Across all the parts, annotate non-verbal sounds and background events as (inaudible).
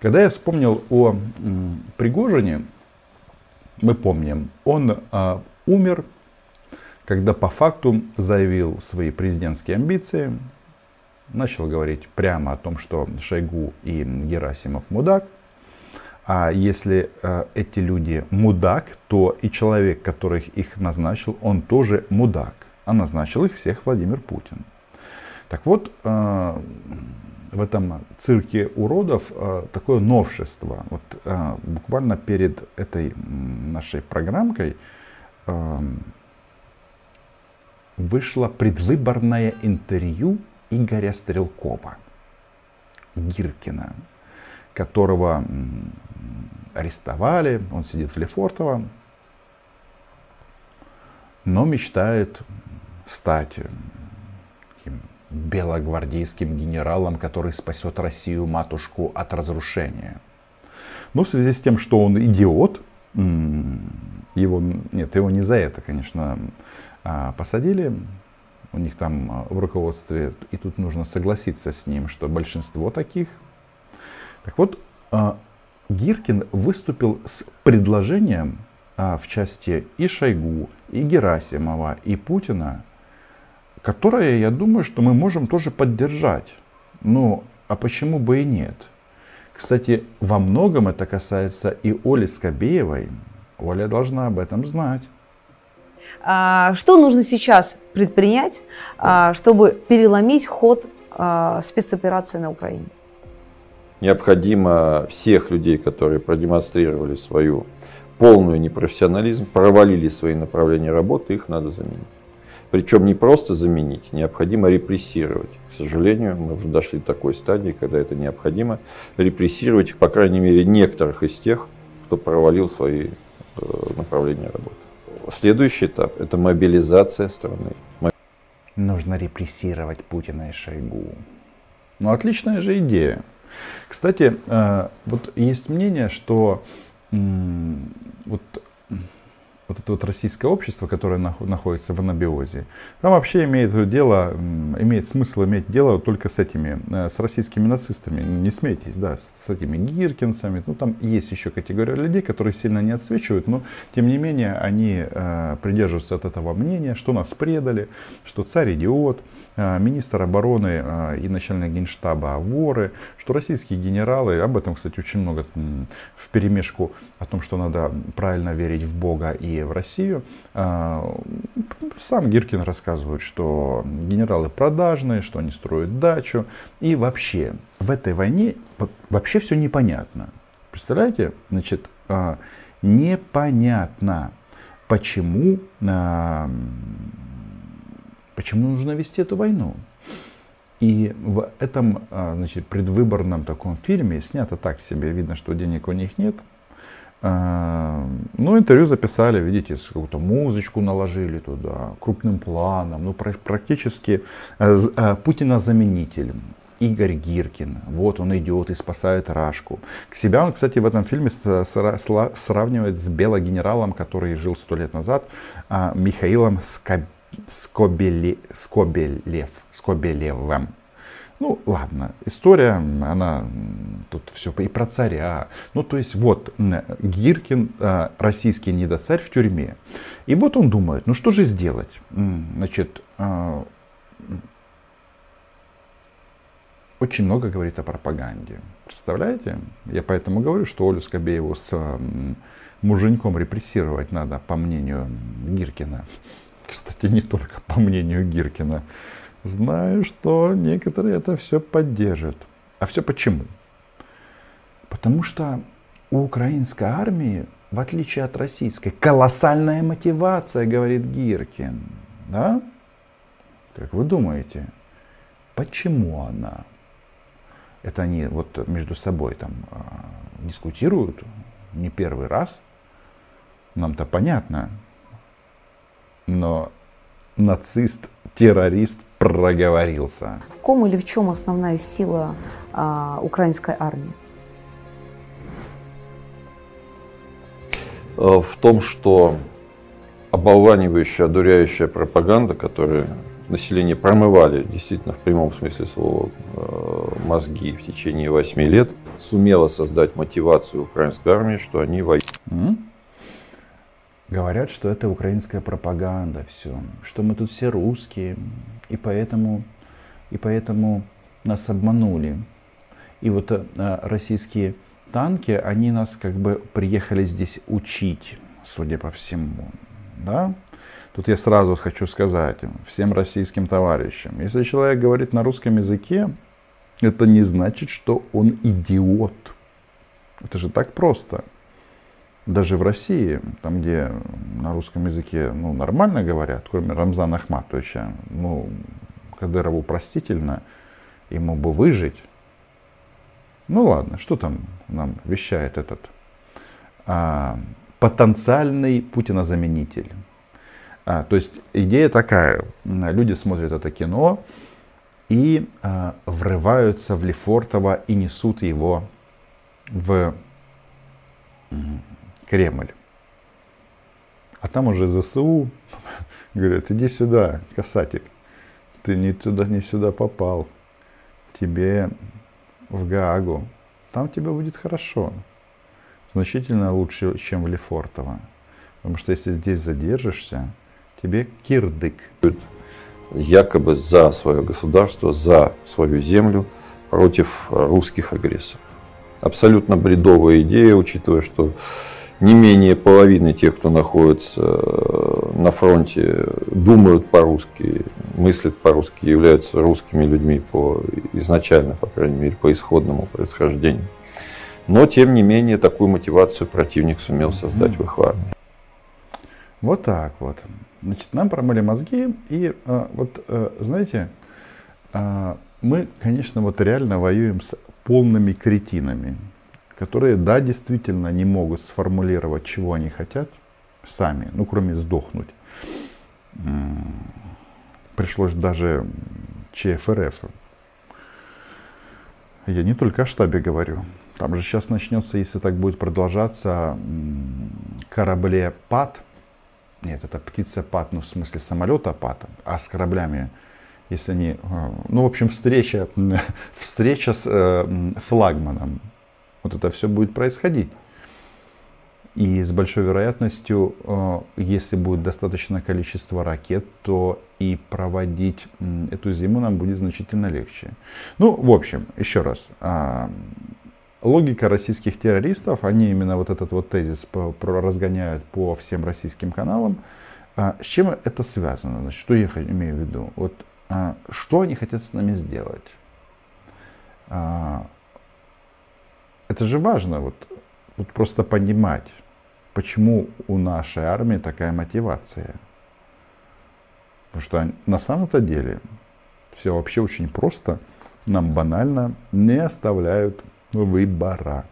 Когда я вспомнил о Пригожине, мы помним, он а, умер, когда по факту заявил свои президентские амбиции, начал говорить прямо о том, что Шойгу и Герасимов мудак. А если э, эти люди мудак, то и человек, который их назначил, он тоже мудак. А назначил их всех Владимир Путин. Так вот, э, в этом цирке уродов э, такое новшество. Вот э, буквально перед этой нашей программкой э, вышло предвыборное интервью Игоря Стрелкова, Гиркина, которого арестовали, он сидит в Лефортово, но мечтает стать белогвардейским генералом, который спасет Россию, матушку, от разрушения. Но в связи с тем, что он идиот, его, нет, его не за это, конечно, а, посадили, у них там а, в руководстве, и тут нужно согласиться с ним, что большинство таких. Так вот, а, Гиркин выступил с предложением в части и Шойгу, и Герасимова, и Путина которое, я думаю, что мы можем тоже поддержать. Ну, а почему бы и нет? Кстати, во многом это касается и Оли Скобеевой. Оля должна об этом знать. А, что нужно сейчас предпринять, а, чтобы переломить ход а, спецоперации на Украине? Необходимо всех людей, которые продемонстрировали свою полную непрофессионализм, провалили свои направления работы, их надо заменить. Причем не просто заменить, необходимо репрессировать. К сожалению, мы уже дошли до такой стадии, когда это необходимо. Репрессировать, по крайней мере, некоторых из тех, кто провалил свои э, направления работы. Следующий этап – это мобилизация страны. Нужно репрессировать Путина и Шойгу. Ну, отличная же идея. Кстати, э, вот есть мнение, что вот вот это вот российское общество, которое находится в анабиозе, там вообще имеет дело, имеет смысл иметь дело только с этими, э, с российскими нацистами. Ну, не смейтесь, да, с этими гиркинцами. Ну, там есть еще категория людей, которые сильно не отсвечивают, но тем не менее они э, придерживаются от этого мнения, что нас предали, что царь идиот, министр обороны э, и начальник генштаба воры, что российские генералы, об этом, кстати, очень много в перемешку о том, что надо правильно верить в Бога и в Россию. А, сам Гиркин рассказывает, что генералы продажные, что они строят дачу. И вообще в этой войне вообще все непонятно. Представляете? Значит, а, непонятно, почему, а, почему нужно вести эту войну. И в этом значит, предвыборном таком фильме, снято так себе, видно, что денег у них нет, а, ну, интервью записали, видите, какую-то музычку наложили туда, крупным планом. Ну, практически э, Путина заменитель. Игорь Гиркин. Вот он идет и спасает Рашку. К себя он, кстати, в этом фильме сравнивает с белогенералом, который жил сто лет назад, а, Михаилом Скобелев, Скобелевым. Ну, ладно, история, она тут все и про царя. Ну, то есть, вот, Гиркин, а, российский недоцарь в тюрьме. И вот он думает, ну что же сделать? Значит, а, очень много говорит о пропаганде. Представляете? Я поэтому говорю, что Олю Скобееву с муженьком репрессировать надо, по мнению Гиркина. Кстати, не только по мнению Гиркина. Знаю, что некоторые это все поддержат. А все почему? Потому что у украинской армии, в отличие от российской, колоссальная мотивация, говорит Гиркин. Да? Как вы думаете, почему она? Это они вот между собой там а, дискутируют не первый раз. Нам-то понятно. Но нацист, террорист проговорился. В ком или в чем основная сила а, украинской армии? Э, в том, что оболванивающая, одуряющая пропаганда, которая население промывали действительно в прямом смысле слова э, мозги в течение 8 лет, сумела создать мотивацию украинской армии, что они воюют. Говорят, что это украинская пропаганда, все, что мы тут все русские, и поэтому, и поэтому нас обманули. И вот э, российские танки, они нас как бы приехали здесь учить, судя по всему. Да? Тут я сразу хочу сказать всем российским товарищам, если человек говорит на русском языке, это не значит, что он идиот. Это же так просто. Даже в России, там, где на русском языке ну, нормально говорят, кроме Рамзана Ахматовича, ну, Кадырову простительно, ему бы выжить. Ну ладно, что там нам вещает этот а, потенциальный Путина-заменитель. А, то есть идея такая, люди смотрят это кино и а, врываются в Лефортово и несут его в Кремль. А там уже ЗСУ (laughs) говорят, иди сюда, касатик, ты не туда, не сюда попал, тебе в Гаагу, там тебе будет хорошо, значительно лучше, чем в Лефортово. Потому что если здесь задержишься, тебе кирдык. Якобы за свое государство, за свою землю против русских агрессоров. Абсолютно бредовая идея, учитывая, что не менее половины тех, кто находится э, на фронте, думают по-русски, мыслят по-русски, являются русскими людьми по изначально, по крайней мере, по исходному происхождению. Но, тем не менее, такую мотивацию противник сумел создать в их армии. Вот так вот. Значит, нам промыли мозги, и э, вот, э, знаете, мы, конечно, вот реально воюем с полными кретинами, которые, да, действительно не могут сформулировать, чего они хотят сами, ну, кроме сдохнуть. Пришлось даже ЧФРФ. Я не только о штабе говорю. Там же сейчас начнется, если так будет продолжаться, корабле ПАД – нет, это птица-пад, ну в смысле самолета-пад, а с кораблями, если они, э, ну в общем встреча, (laughs) встреча с э, флагманом, вот это все будет происходить. И с большой вероятностью, э, если будет достаточное количество ракет, то и проводить эту зиму нам будет значительно легче. Ну, в общем, еще раз, а, логика российских террористов, они именно вот этот вот тезис разгоняют по всем российским каналам. А, с чем это связано? Значит, что я имею в виду? Вот, а, что они хотят с нами сделать? Это же важно, вот, вот просто понимать, почему у нашей армии такая мотивация. Потому что на самом-то деле все вообще очень просто. Нам банально не оставляют выбора.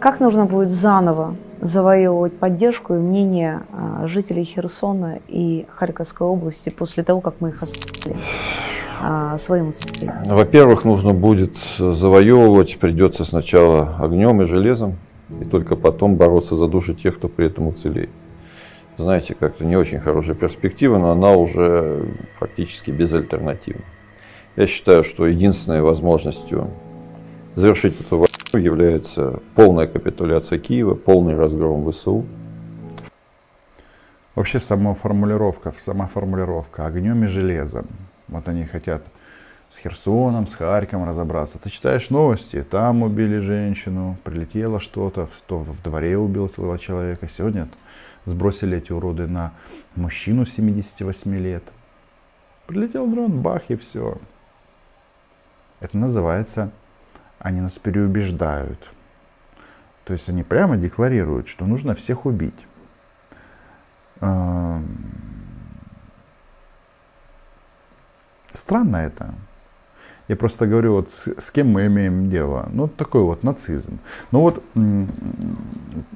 Как нужно будет заново завоевывать поддержку и мнение а, жителей Херсона и Харьковской области после того, как мы их оставили а, своим Во-первых, нужно будет завоевывать, придется сначала огнем и железом, и только потом бороться за души тех, кто при этом уцелеет. Знаете, как-то не очень хорошая перспектива, но она уже фактически безальтернативна. Я считаю, что единственной возможностью завершить эту войну является полная капитуляция Киева, полный разгром ВСУ. Вообще сама формулировка, сама формулировка огнем и железом. Вот они хотят с Херсоном, с Харьковом разобраться. Ты читаешь новости, там убили женщину, прилетело что-то, то в дворе убил человека. Сегодня сбросили эти уроды на мужчину 78 лет. Прилетел дрон, бах и все. Это называется они нас переубеждают. То есть они прямо декларируют, что нужно всех убить. Странно это. Я просто говорю, вот с, с кем мы имеем дело. Ну, такой вот нацизм. Но вот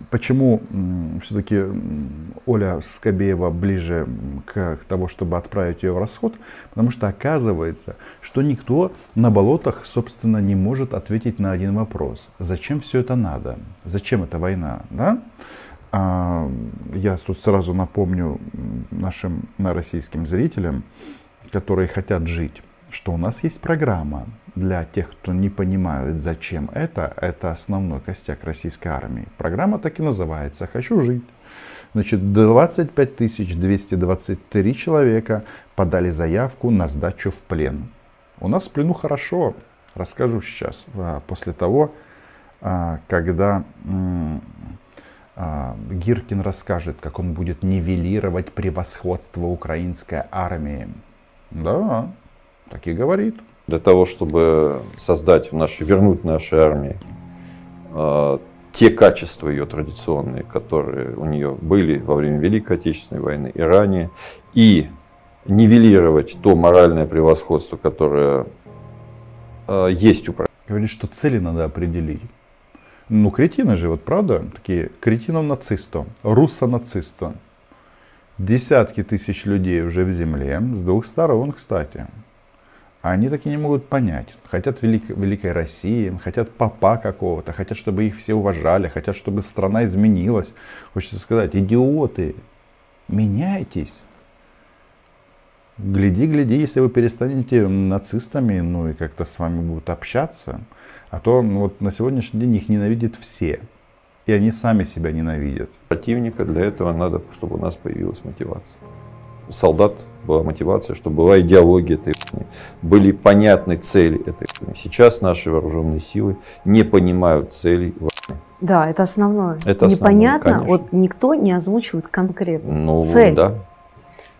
почему все-таки Оля Скобеева ближе к, к того, чтобы отправить ее в расход? Потому что оказывается, что никто на болотах, собственно, не может ответить на один вопрос. Зачем все это надо? Зачем эта война? Да? А, я тут сразу напомню нашим на российским зрителям, которые хотят жить, что у нас есть программа для тех, кто не понимает, зачем это. Это основной костяк российской армии. Программа так и называется «Хочу жить». Значит, 25 223 человека подали заявку на сдачу в плен. У нас в плену хорошо. Расскажу сейчас. А, после того, а, когда а, Гиркин расскажет, как он будет нивелировать превосходство украинской армии. Да, так и говорит. Для того, чтобы создать в нашей, вернуть нашей армии те качества ее традиционные, которые у нее были во время Великой Отечественной войны и ранее, и нивелировать то моральное превосходство, которое э, есть у Говорит, что цели надо определить. Ну, кретины же, вот правда, такие кретинов-нацистов, руссо-нацистов. Десятки тысяч людей уже в земле, с двух сторон, кстати. А они так и не могут понять. Хотят велик, великой России, хотят папа какого-то, хотят, чтобы их все уважали, хотят, чтобы страна изменилась. Хочется сказать, идиоты, меняйтесь. Гляди, гляди, если вы перестанете нацистами, ну и как-то с вами будут общаться. А то ну, вот на сегодняшний день их ненавидят все. И они сами себя ненавидят. Противника для этого надо, чтобы у нас появилась мотивация солдат была мотивация, чтобы была идеология этой войны, были понятны цели этой войны. Сейчас наши вооруженные силы не понимают целей войны. Да, это основное. Это основное, Непонятно, конечно. вот никто не озвучивает конкретно ну, цель. Да,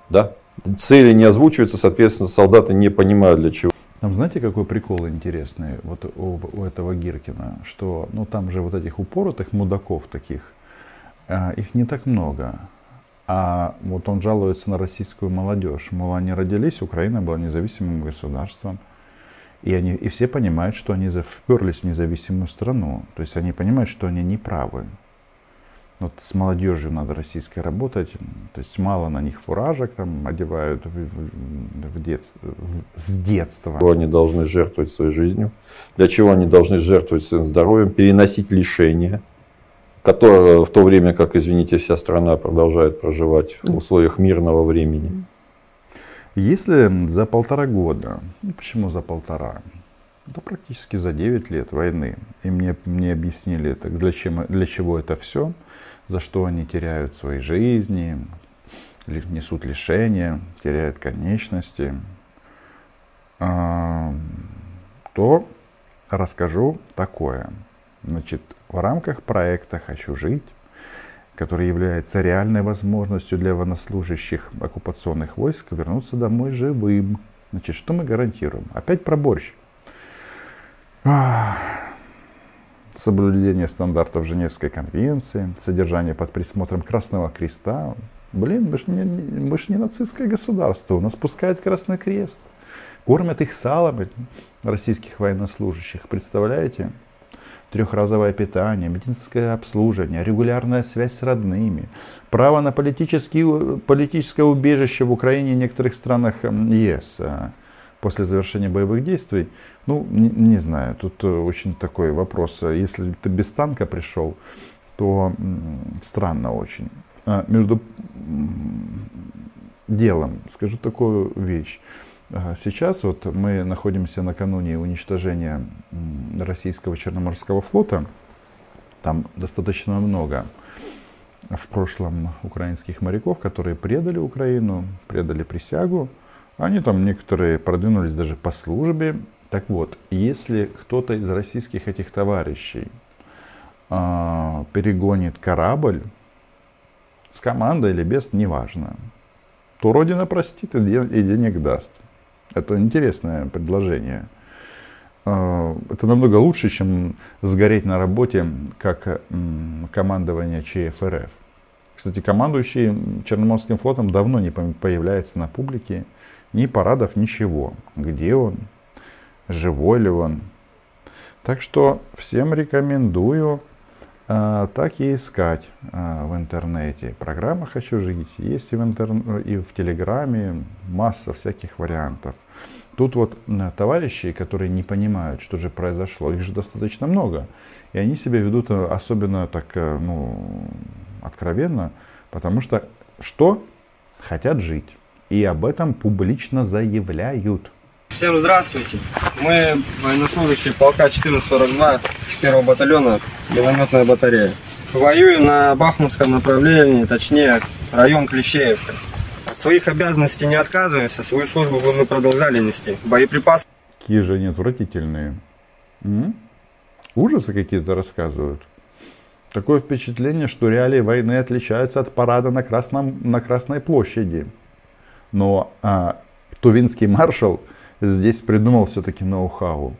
да. Цели не озвучиваются, соответственно, солдаты не понимают для чего. Там знаете, какой прикол интересный вот у, у этого Гиркина, что ну там же вот этих упоротых мудаков таких, а, их не так много. А вот он жалуется на российскую молодежь. Мол, они родились, Украина была независимым государством. И, они, и все понимают, что они вперлись в независимую страну. То есть они понимают, что они не правы. Вот с молодежью надо российской работать. То есть мало на них фуражек там одевают в, в, в детство, в, с детства. Они должны жертвовать своей жизнью. Для чего они должны жертвовать своим здоровьем, переносить лишения которая в то время, как, извините, вся страна продолжает проживать в условиях мирного времени. Если за полтора года, ну почему за полтора, да практически за 9 лет войны, и мне, мне объяснили, так для, чем, для чего это все, за что они теряют свои жизни, несут лишения, теряют конечности, а, то расскажу такое. Значит, в рамках проекта «Хочу жить», который является реальной возможностью для военнослужащих оккупационных войск вернуться домой живым. Значит, что мы гарантируем? Опять про борщ. Соблюдение стандартов Женевской конвенции, содержание под присмотром Красного Креста. Блин, мы же не, мы ж не нацистское государство, у нас пускают Красный Крест. Кормят их салом, российских военнослужащих, представляете? трехразовое питание, медицинское обслуживание, регулярная связь с родными, право на политическое убежище в Украине и некоторых странах ЕС а, после завершения боевых действий. Ну, не, не знаю, тут очень такой вопрос. Если ты без танка пришел, то странно очень. А между делом скажу такую вещь. Сейчас вот мы находимся накануне уничтожения российского Черноморского флота. Там достаточно много в прошлом украинских моряков, которые предали Украину, предали присягу. Они там некоторые продвинулись даже по службе. Так вот, если кто-то из российских этих товарищей э, перегонит корабль с командой или без, неважно, то Родина простит и денег даст. Это интересное предложение. А, это намного лучше, чем сгореть на работе как командование ЧФРФ. Кстати, командующий Черноморским флотом давно не появляется на публике. Ни парадов, ничего. Где он? Живой ли он? Так что всем рекомендую а, так и искать а, в интернете. Программа «Хочу жить» есть и в, интер... и в Телеграме, масса всяких вариантов. Тут вот товарищи, которые не понимают, что же произошло, их же достаточно много. И они себя ведут э, особенно так, э, ну, откровенно, потому что что? Хотят жить. И об этом публично заявляют. Всем здравствуйте. Мы военнослужащие полка 1442 1 батальона минометная батарея. Воюем на Бахмутском направлении, точнее район Клещеевка. От своих обязанностей не отказываемся, свою службу мы продолжали нести. Боеприпасы. Какие же они отвратительные. М? Ужасы какие-то рассказывают. Такое впечатление, что реалии войны отличаются от парада на, Красном, на Красной площади. Но а, тувинский маршал здесь придумал все-таки ноу-хау.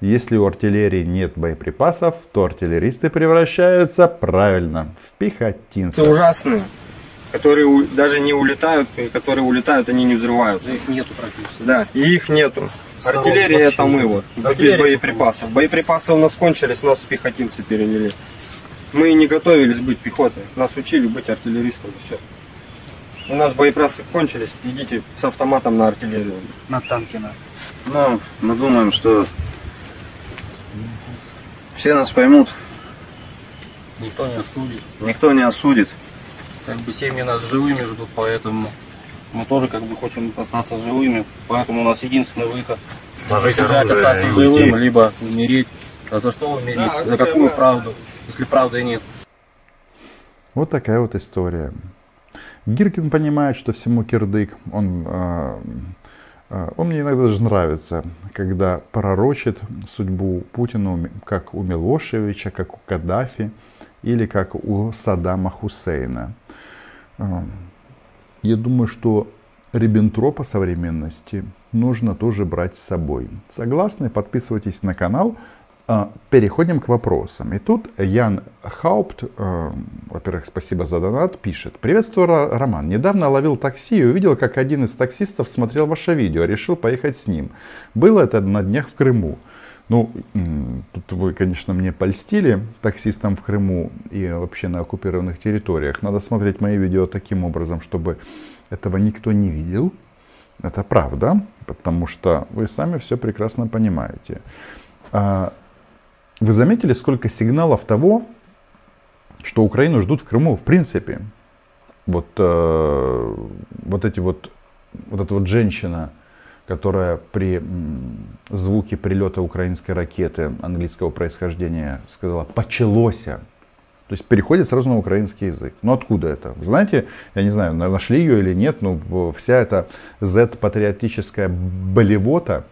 Если у артиллерии нет боеприпасов, то артиллеристы превращаются правильно в пехотинцев. Это ужасные, которые у- даже не улетают, и которые улетают, они не взрываются. Их нету практически. Да, и их нету. Артиллерия вообще это мы вот, без боеприпасов. Боеприпасы у нас кончились, нас пехотинцы перевели. Мы не готовились быть пехотой, нас учили быть артиллеристами, все. У нас боеприпасы кончились, идите с автоматом на артиллерию. На танке на. Но мы думаем, что все нас поймут, Никто не осудит. никто не осудит. Как бы семьи нас живыми ждут, поэтому мы тоже как бы хотим остаться живыми. Поэтому у нас единственный выход. Сложить оружие остаться живым, уйти. либо умереть. А за что умереть? Да, за какую правду? Если правды нет. Вот такая вот история. Гиркин понимает, что всему кирдык. Он, э, э, он мне иногда даже нравится, когда пророчит судьбу Путина, у- как у Милошевича, как у Каддафи или как у Саддама Хусейна. Э, Я думаю, что Риббентропа современности нужно тоже брать с собой. Согласны? Подписывайтесь на канал. А, Переходим к вопросам. И тут Ян Хаупт, э, во-первых, спасибо за донат, пишет. Приветствую, Роман. Недавно ловил такси и увидел, как один из таксистов смотрел ваше видео, решил поехать с ним. Было это на днях в Крыму. Ну, тут вы, конечно, мне польстили таксистам в Крыму и вообще на оккупированных территориях. Надо смотреть мои видео таким образом, чтобы этого никто не видел. Это правда, потому что вы сами все прекрасно понимаете. Вы заметили, сколько сигналов того, что Украину ждут в Крыму, в принципе? Вот, э, вот эти вот, вот эта вот женщина, которая при звуке прилета украинской ракеты английского происхождения сказала «почалося». То есть переходит сразу на украинский язык. Ну откуда это? Знаете, я не знаю, на- нашли ее или нет, но вся эта Z-патриотическая болевота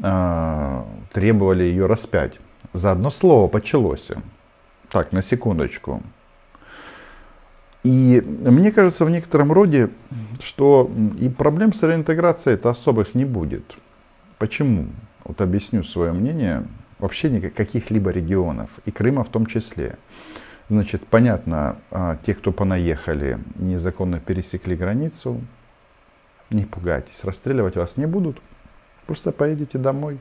э, требовали ее распять. За одно слово «почалося». Так, на секундочку. И мне кажется в некотором роде, что и проблем с реинтеграцией-то особых не будет. Почему? Вот объясню свое мнение. Вообще никак- каких-либо регионов, и Крыма в том числе. Значит, понятно, а, те, кто понаехали, незаконно пересекли границу, не пугайтесь, расстреливать вас не будут. Просто поедете домой.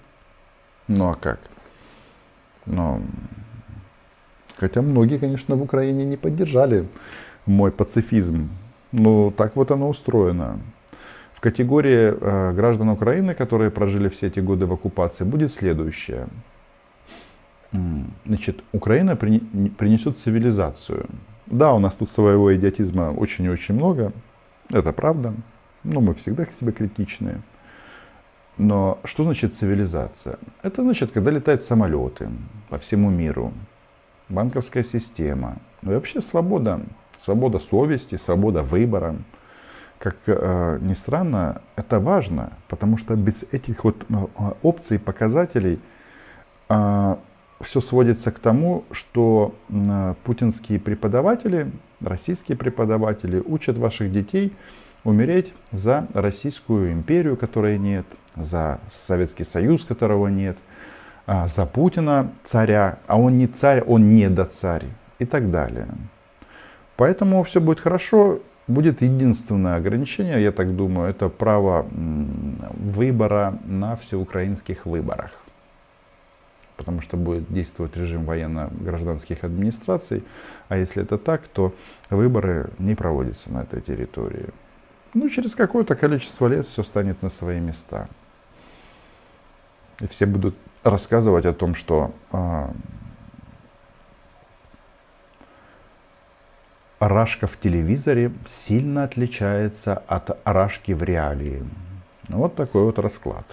Ну а как? Ну, хотя многие, конечно, в Украине не поддержали мой пацифизм. Но так вот оно устроено. В категории э, граждан Украины, которые прожили все эти годы в оккупации, будет следующее. Значит, Украина принесет цивилизацию. Да, у нас тут своего идиотизма очень и очень много. Это правда. Но мы всегда к себе критичны. Но что значит цивилизация? Это значит, когда летают самолеты по всему миру, банковская система, ну и вообще свобода, свобода совести, свобода выбора. Как э, ни странно, это важно, потому что без этих вот э, опций, показателей все сводится к тому, что м, путинские преподаватели, российские преподаватели учат ваших детей умереть за Российскую империю, которой нет, за Советский Союз, которого нет, а, за Путина царя, а он не царь, он не до царь и так далее. Поэтому все будет хорошо. Будет единственное ограничение, я так думаю, это право выбора на всеукраинских выборах. Потому что будет действовать режим военно-гражданских администраций. А если это так, то выборы не проводятся на этой территории. Ну, через какое-то количество лет все станет на свои места. И все будут рассказывать о том, что а, рашка в телевизоре сильно отличается от рашки в реалии. Вот такой вот расклад.